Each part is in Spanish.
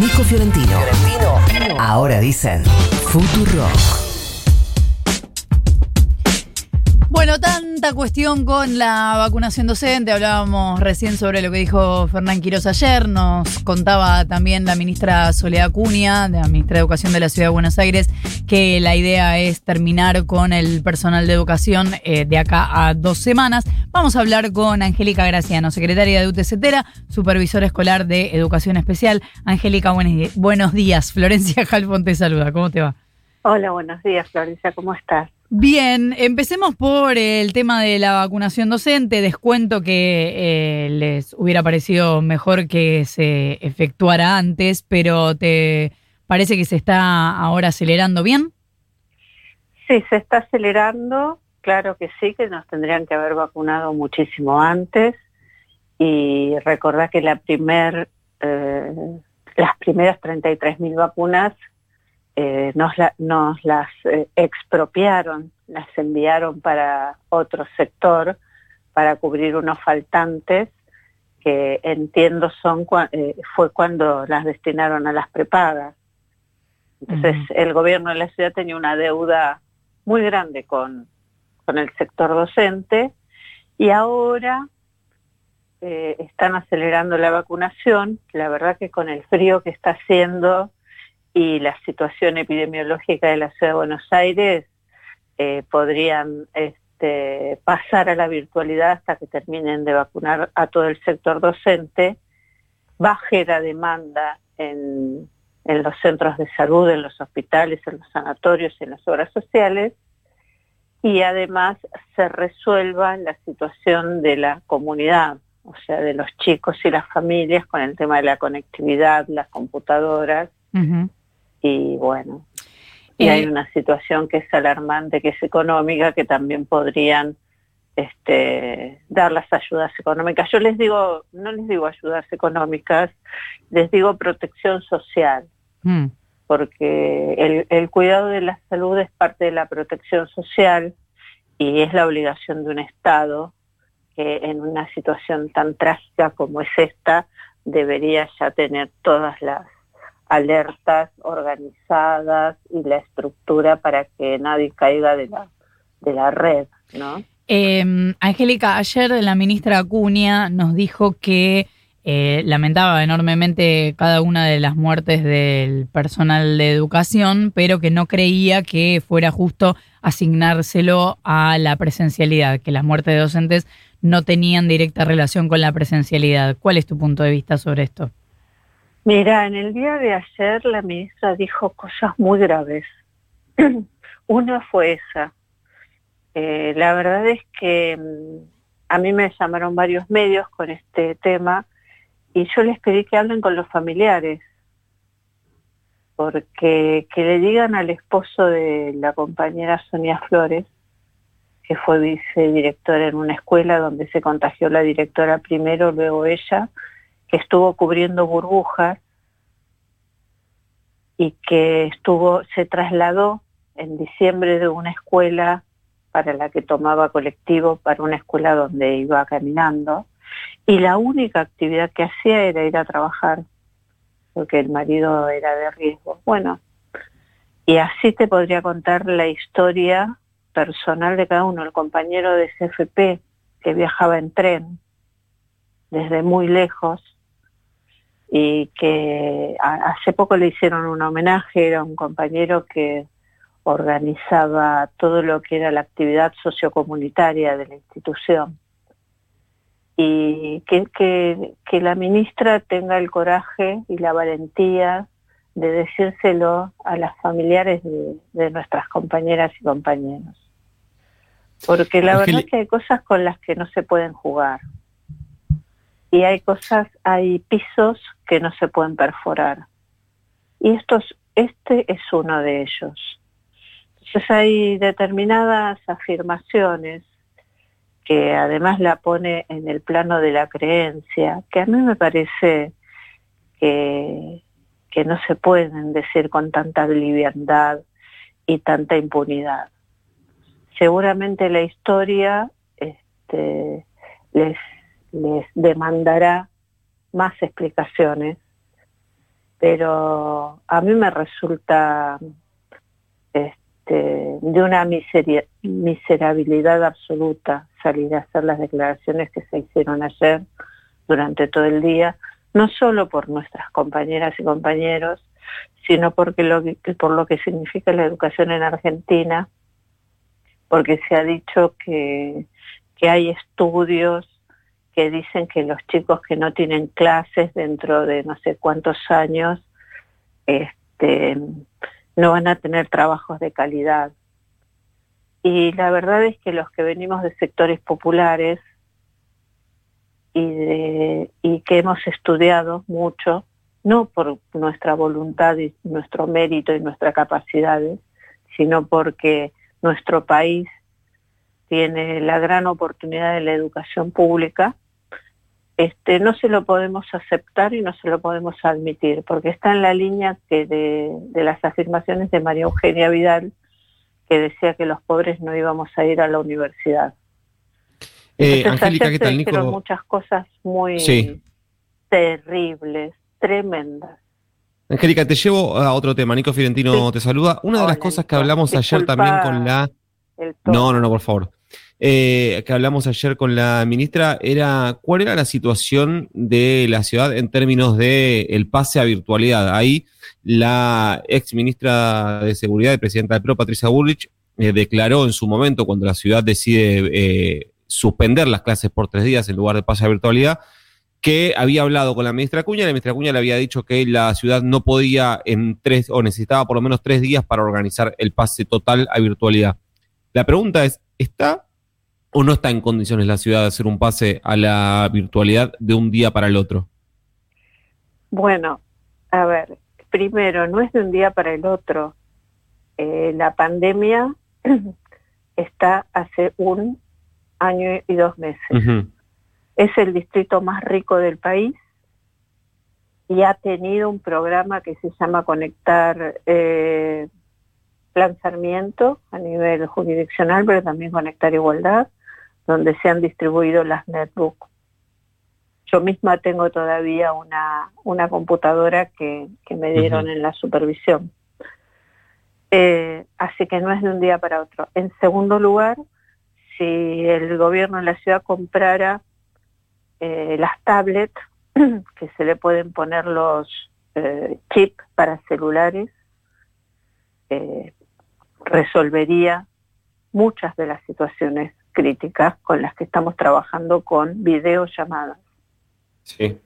Nico Fiorentino. Ahora dicen Futurock. Tanta cuestión con la vacunación docente. Hablábamos recién sobre lo que dijo Fernán Quiroz ayer. Nos contaba también la ministra Soledad Cunha, de la ministra de Educación de la Ciudad de Buenos Aires, que la idea es terminar con el personal de educación eh, de acá a dos semanas. Vamos a hablar con Angélica Graciano, secretaria de UTCetera, supervisora escolar de Educación Especial. Angélica, buenos días. Florencia Jalfón te saluda. ¿Cómo te va? Hola, buenos días, Florencia. ¿Cómo estás? Bien, empecemos por el tema de la vacunación docente. Descuento que eh, les hubiera parecido mejor que se efectuara antes, pero ¿te parece que se está ahora acelerando bien? Sí, se está acelerando. Claro que sí, que nos tendrían que haber vacunado muchísimo antes. Y recordar que la primer, eh, las primeras 33.000 vacunas eh, nos, nos, las eh, expropiaron, las enviaron para otro sector para cubrir unos faltantes que entiendo son eh, fue cuando las destinaron a las prepagas. Entonces el gobierno de la ciudad tenía una deuda muy grande con, con el sector docente y ahora están acelerando la vacunación. La verdad que con el frío que está haciendo y la situación epidemiológica de la ciudad de Buenos Aires eh, podrían este, pasar a la virtualidad hasta que terminen de vacunar a todo el sector docente, baje la demanda en, en los centros de salud, en los hospitales, en los sanatorios, en las obras sociales, y además se resuelva la situación de la comunidad, o sea, de los chicos y las familias con el tema de la conectividad, las computadoras, y bueno, y hay eh, una situación que es alarmante, que es económica, que también podrían este, dar las ayudas económicas. Yo les digo, no les digo ayudas económicas, les digo protección social, mm. porque el, el cuidado de la salud es parte de la protección social y es la obligación de un Estado que en una situación tan trágica como es esta debería ya tener todas las alertas organizadas y la estructura para que nadie caiga de la, de la red, ¿no? Em, Angélica, ayer la ministra Acuña nos dijo que eh, lamentaba enormemente cada una de las muertes del personal de educación, pero que no creía que fuera justo asignárselo a la presencialidad, que las muertes de docentes no tenían directa relación con la presencialidad. ¿Cuál es tu punto de vista sobre esto? Mira, en el día de ayer la ministra dijo cosas muy graves. Una fue esa. Eh, la verdad es que mm, a mí me llamaron varios medios con este tema y yo les pedí que hablen con los familiares, porque que le digan al esposo de la compañera Sonia Flores, que fue vicedirectora en una escuela donde se contagió la directora primero, luego ella, que estuvo cubriendo burbujas y que estuvo, se trasladó en diciembre de una escuela para la que tomaba colectivo para una escuela donde iba caminando y la única actividad que hacía era ir a trabajar porque el marido era de riesgo. Bueno, y así te podría contar la historia personal de cada uno, el compañero de CFP que viajaba en tren desde muy lejos y que hace poco le hicieron un homenaje, era un compañero que organizaba todo lo que era la actividad sociocomunitaria de la institución. Y que, que, la ministra tenga el coraje y la valentía de decírselo a las familiares de, nuestras compañeras y compañeros. Porque la verdad es que hay cosas con las que no se pueden jugar y hay cosas, hay pisos que no se pueden perforar. Y estos, este es uno de ellos. Entonces hay determinadas afirmaciones que además la pone en el plano de la creencia, que a mí me parece que, que no se pueden decir con tanta liviandad y tanta impunidad. Seguramente la historia este, les les demandará más explicaciones. Pero a mí me resulta este, de una miserabilidad absoluta salir a hacer las declaraciones que se hicieron ayer durante todo el día, no solo por nuestras compañeras y compañeros, sino porque lo por lo que significa la educación en Argentina, porque se ha dicho que, que hay estudios que dicen que los chicos que no tienen clases dentro de no sé cuántos años este, no van a tener trabajos de calidad. Y la verdad es que los que venimos de sectores populares y, de, y que hemos estudiado mucho, no por nuestra voluntad y nuestro mérito y nuestras capacidades, sino porque nuestro país tiene la gran oportunidad de la educación pública, este, no se lo podemos aceptar y no se lo podemos admitir, porque está en la línea que de, las afirmaciones de María Eugenia Vidal, que decía que los pobres no íbamos a ir a la universidad. Eh, Angélica, ¿qué tal, Nico? muchas cosas muy terribles, tremendas. Angélica, te llevo a otro tema. Nico Fiorentino te saluda. Una de las cosas que hablamos ayer también con la... No, no, no, por favor. Eh, que hablamos ayer con la ministra era cuál era la situación de la ciudad en términos de el pase a virtualidad. Ahí la ex ministra de Seguridad y presidenta del PRO, Patricia Bullrich, eh, declaró en su momento, cuando la ciudad decide eh, suspender las clases por tres días en lugar de pase a virtualidad, que había hablado con la ministra Cuña, la ministra Cuña le había dicho que la ciudad no podía en tres, o necesitaba por lo menos tres días para organizar el pase total a virtualidad. La pregunta es, ¿está o no está en condiciones la ciudad de hacer un pase a la virtualidad de un día para el otro? Bueno, a ver, primero, no es de un día para el otro. Eh, la pandemia está hace un año y dos meses. Es el distrito más rico del país y ha tenido un programa que se llama Conectar eh, a nivel jurisdiccional, pero también Conectar Igualdad, donde se han distribuido las netbooks. Yo misma tengo todavía una, una computadora que, me dieron en la supervisión. Eh, así que no es de un día para otro. En segundo lugar, si el gobierno de la ciudad comprara eh, las tablets, que se le pueden poner los eh, chips para celulares, resolvería muchas de las situaciones críticas con las que estamos trabajando con videollamadas. Sí.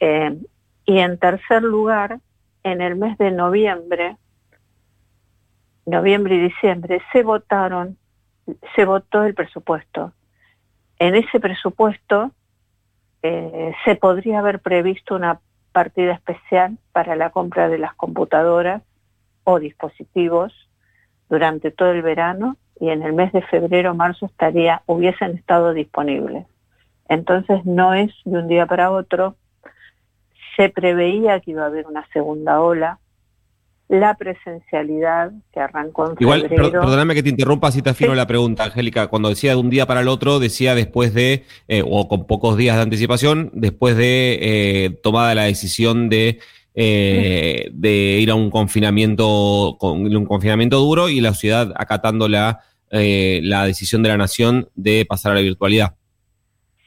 Eh, y en tercer lugar, en el mes de noviembre, noviembre y diciembre, se votaron, se votó el presupuesto. En ese presupuesto eh, se podría haber previsto una partida especial para la compra de las computadoras o dispositivos durante todo el verano y en el mes de febrero marzo estaría hubiesen estado disponibles. Entonces no es de un día para otro. Se preveía que iba a haber una segunda ola. La presencialidad que arrancó en Igual, perdóname que te interrumpa si te afino la pregunta, Angélica. Cuando decía de un día para el otro, decía después de, eh, o con pocos días de anticipación, después de eh, tomada la decisión de eh, de ir a un confinamiento, con un confinamiento duro y la ciudad acatando la eh, la decisión de la nación de pasar a la virtualidad.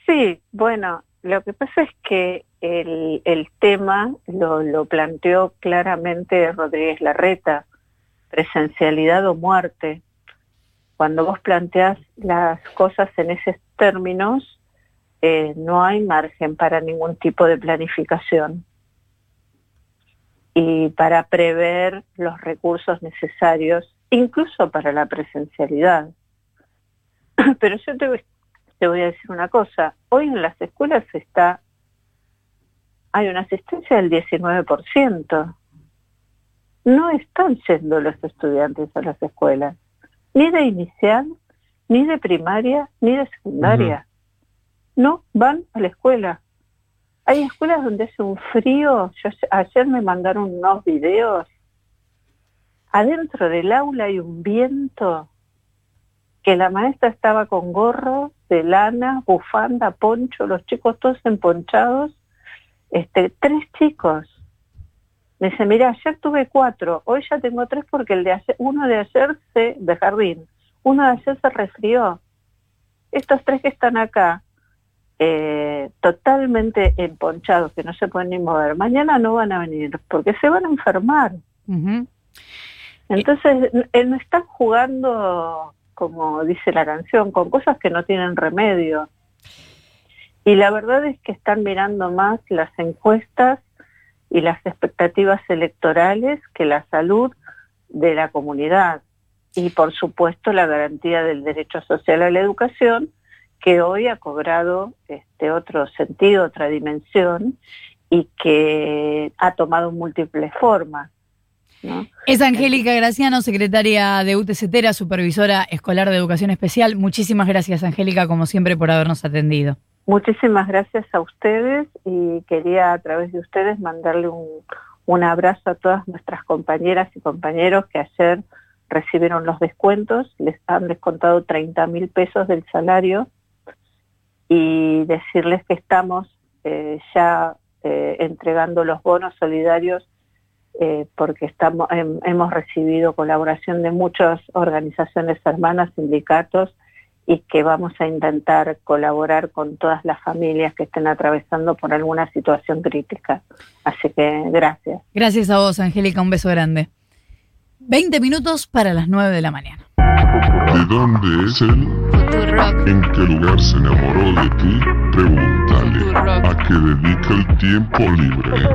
Sí, bueno, lo que pasa es que el, el tema lo, lo planteó claramente Rodríguez Larreta, presencialidad o muerte. Cuando vos planteás las cosas en esos términos, eh, no hay margen para ningún tipo de planificación y para prever los recursos necesarios incluso para la presencialidad. Pero yo te, voy a decir una cosa, hoy en las escuelas está, hay una asistencia del 19%. No están yendo los estudiantes a las escuelas, ni de inicial, ni de primaria, ni de secundaria. No van a la escuela. Hay escuelas donde hace un frío. ayer me mandaron unos videos adentro del aula hay un viento que la maestra estaba con gorro de lana, bufanda, poncho, los chicos todos emponchados, este, tres chicos Me dice, mira, ayer tuve cuatro, hoy ya tengo tres porque el de ayer, uno de ayer se, de jardín, uno de ayer se resfrió. Estos tres que están acá, eh, totalmente emponchados, que no se pueden ni mover, mañana no van a venir porque se van a enfermar. Entonces, eh, no están jugando, como dice la canción, con cosas que no tienen remedio. Y la verdad es que están mirando más las encuestas y las expectativas electorales que la salud de la comunidad. Y por supuesto la garantía del derecho social a la educación, que hoy ha cobrado este otro sentido, otra dimensión, y que ha tomado múltiples formas. Es Angélica Graciano, secretaria de UTCTERA, supervisora escolar de educación especial. Muchísimas gracias, Angélica, como siempre, por habernos atendido. Muchísimas gracias a ustedes y quería a través de ustedes mandarle un, un abrazo a todas nuestras compañeras y compañeros que ayer recibieron los descuentos, les han descontado 30 mil pesos del salario y decirles que estamos eh, ya eh, entregando los bonos solidarios eh, porque estamos, hemos recibido colaboración de muchas organizaciones hermanas, sindicatos, y que vamos a intentar colaborar con todas las familias que estén atravesando por alguna situación crítica. Así que gracias. Gracias a vos, Angélica, un beso grande. 20 minutos para las 9 de la mañana. ¿De dónde es él? ¿En qué lugar se enamoró de ti? Pregúntale. ¿A qué dedica el tiempo libre?